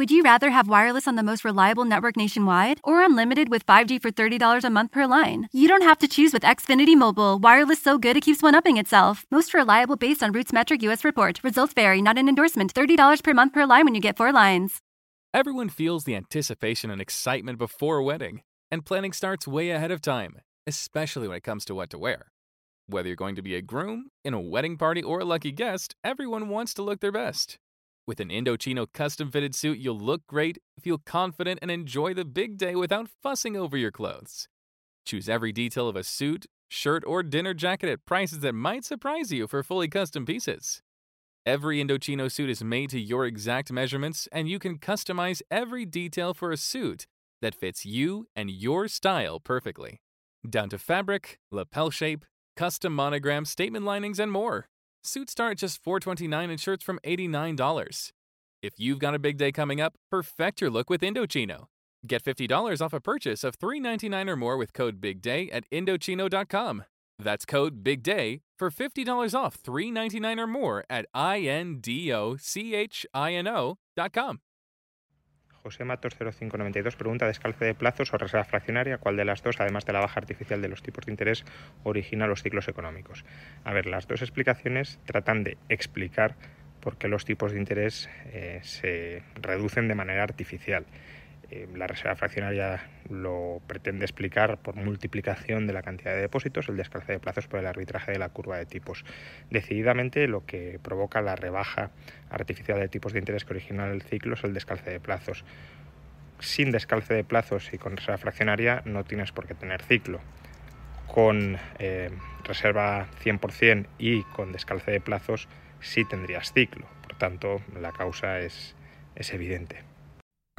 Would you rather have wireless on the most reliable network nationwide or unlimited with 5G for $30 a month per line? You don't have to choose with Xfinity Mobile. Wireless so good it keeps one upping itself. Most reliable based on RootMetrics US report. Results vary, not an endorsement. $30 per month per line when you get four lines. Everyone feels the anticipation and excitement before a wedding, and planning starts way ahead of time, especially when it comes to what to wear. Whether you're going to be a groom, in a wedding party, or a lucky guest, everyone wants to look their best. With an Indochino custom fitted suit, you'll look great, feel confident, and enjoy the big day without fussing over your clothes. Choose every detail of a suit, shirt, or dinner jacket at prices that might surprise you for fully custom pieces. Every Indochino suit is made to your exact measurements, and you can customize every detail for a suit that fits you and your style perfectly. Down to fabric, lapel shape, custom monogram, statement linings, and more. Suits start at just 429 and shirts from $89. If you've got a big day coming up, perfect your look with Indochino. Get $50 off a purchase of 399 or more with code BIGDAY at Indochino.com. That's code BIGDAY for $50 off 399 or more at I-N-D-O-C-H-I-N-O.com. José Matos 0592 pregunta descalce de plazos o reserva fraccionaria, ¿cuál de las dos, además de la baja artificial de los tipos de interés, origina los ciclos económicos? A ver, las dos explicaciones tratan de explicar por qué los tipos de interés eh, se reducen de manera artificial. Eh, la reserva fraccionaria lo pretende explicar por multiplicación de la cantidad de depósitos, el descalce de plazos por el arbitraje de la curva de tipos. Decididamente lo que provoca la rebaja artificial de tipos de interés que origina el ciclo es el descalce de plazos. Sin descalce de plazos y con reserva fraccionaria no tienes por qué tener ciclo. Con eh, reserva 100% y con descalce de plazos sí tendrías ciclo. Por tanto, la causa es, es evidente.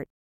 part.